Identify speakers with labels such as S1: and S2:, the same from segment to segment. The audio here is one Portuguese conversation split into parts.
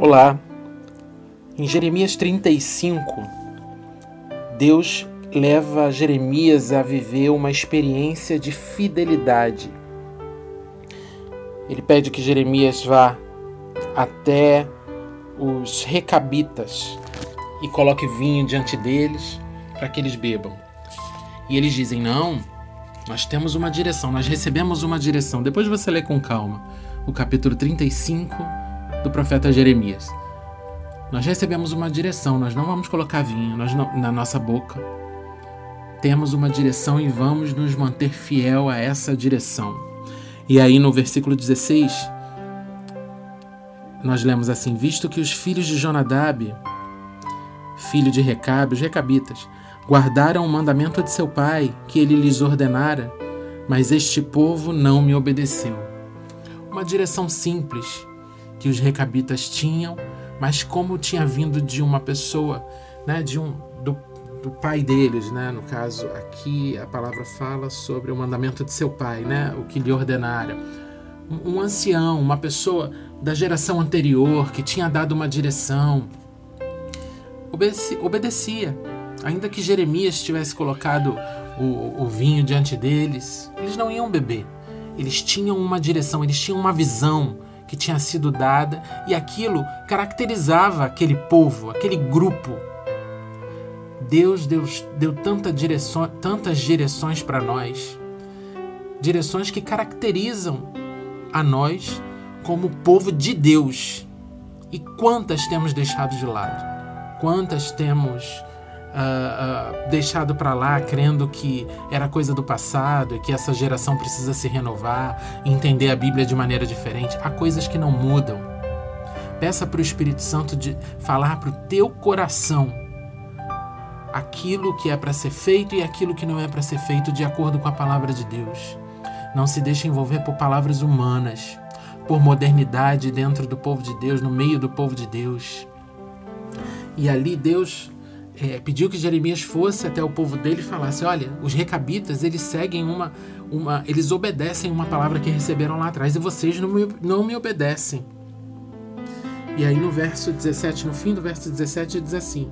S1: Olá. Em Jeremias 35, Deus leva Jeremias a viver uma experiência de fidelidade. Ele pede que Jeremias vá até os recabitas e coloque vinho diante deles para que eles bebam. E eles dizem: Não, nós temos uma direção, nós recebemos uma direção. Depois você lê com calma o capítulo 35 do profeta Jeremias. Nós recebemos uma direção, nós não vamos colocar vinho não, na nossa boca. Temos uma direção e vamos nos manter fiel a essa direção. E aí no versículo 16, nós lemos assim: Visto que os filhos de Jonadab, filho de Recabe, os recabitas, guardaram o mandamento de seu pai, que ele lhes ordenara, mas este povo não me obedeceu. Uma direção simples, que os recabitas tinham, mas como tinha vindo de uma pessoa, né, de um do, do pai deles, né? No caso aqui a palavra fala sobre o mandamento de seu pai, né? O que lhe ordenara. Um, um ancião, uma pessoa da geração anterior que tinha dado uma direção, obedecia. Ainda que Jeremias tivesse colocado o, o vinho diante deles, eles não iam beber. Eles tinham uma direção, eles tinham uma visão que tinha sido dada e aquilo caracterizava aquele povo, aquele grupo. Deus deu, deu tanta direção, tantas direções para nós, direções que caracterizam a nós como povo de Deus. E quantas temos deixado de lado? Quantas temos uh, deixado para lá, crendo que era coisa do passado e que essa geração precisa se renovar, entender a Bíblia de maneira diferente. Há coisas que não mudam. Peça para o Espírito Santo de falar para o teu coração aquilo que é para ser feito e aquilo que não é para ser feito de acordo com a palavra de Deus. Não se deixe envolver por palavras humanas, por modernidade dentro do povo de Deus, no meio do povo de Deus. E ali Deus é, pediu que Jeremias fosse até o povo dele e falasse: olha, os recabitas eles seguem uma, uma, eles obedecem uma palavra que receberam lá atrás e vocês não me, não me obedecem. E aí no verso 17, no fim do verso 17, diz assim: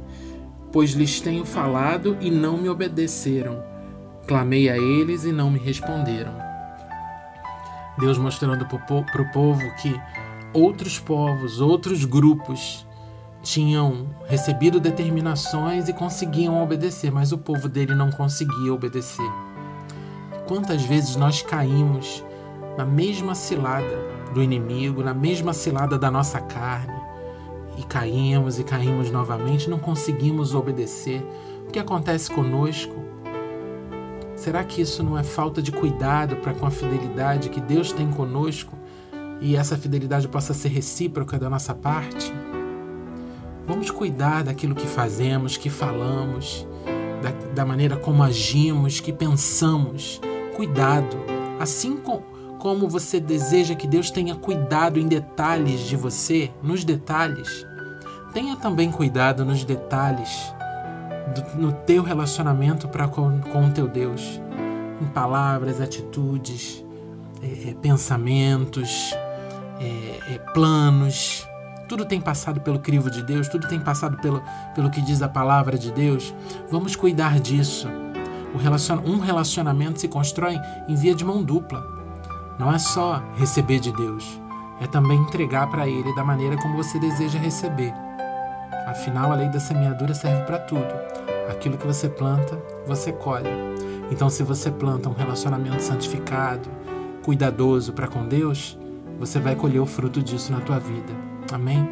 S1: Pois lhes tenho falado e não me obedeceram, clamei a eles e não me responderam. Deus mostrando para o povo que outros povos, outros grupos tinham recebido determinações e conseguiam obedecer, mas o povo dele não conseguia obedecer. Quantas vezes nós caímos na mesma cilada do inimigo, na mesma cilada da nossa carne, e caímos e caímos novamente, não conseguimos obedecer. O que acontece conosco? Será que isso não é falta de cuidado para com a fidelidade que Deus tem conosco e essa fidelidade possa ser recíproca da nossa parte? Vamos cuidar daquilo que fazemos, que falamos, da, da maneira como agimos, que pensamos. Cuidado. Assim com, como você deseja que Deus tenha cuidado em detalhes de você, nos detalhes, tenha também cuidado nos detalhes do, no teu relacionamento com, com o teu Deus, em palavras, atitudes, é, é pensamentos, é, é planos tudo tem passado pelo crivo de Deus, tudo tem passado pelo, pelo que diz a palavra de Deus. Vamos cuidar disso. Um relacionamento se constrói em via de mão dupla. Não é só receber de Deus, é também entregar para Ele da maneira como você deseja receber. Afinal, a lei da semeadura serve para tudo. Aquilo que você planta, você colhe. Então, se você planta um relacionamento santificado, cuidadoso para com Deus, você vai colher o fruto disso na tua vida. Amém?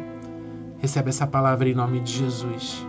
S1: Recebe essa palavra em nome de Jesus.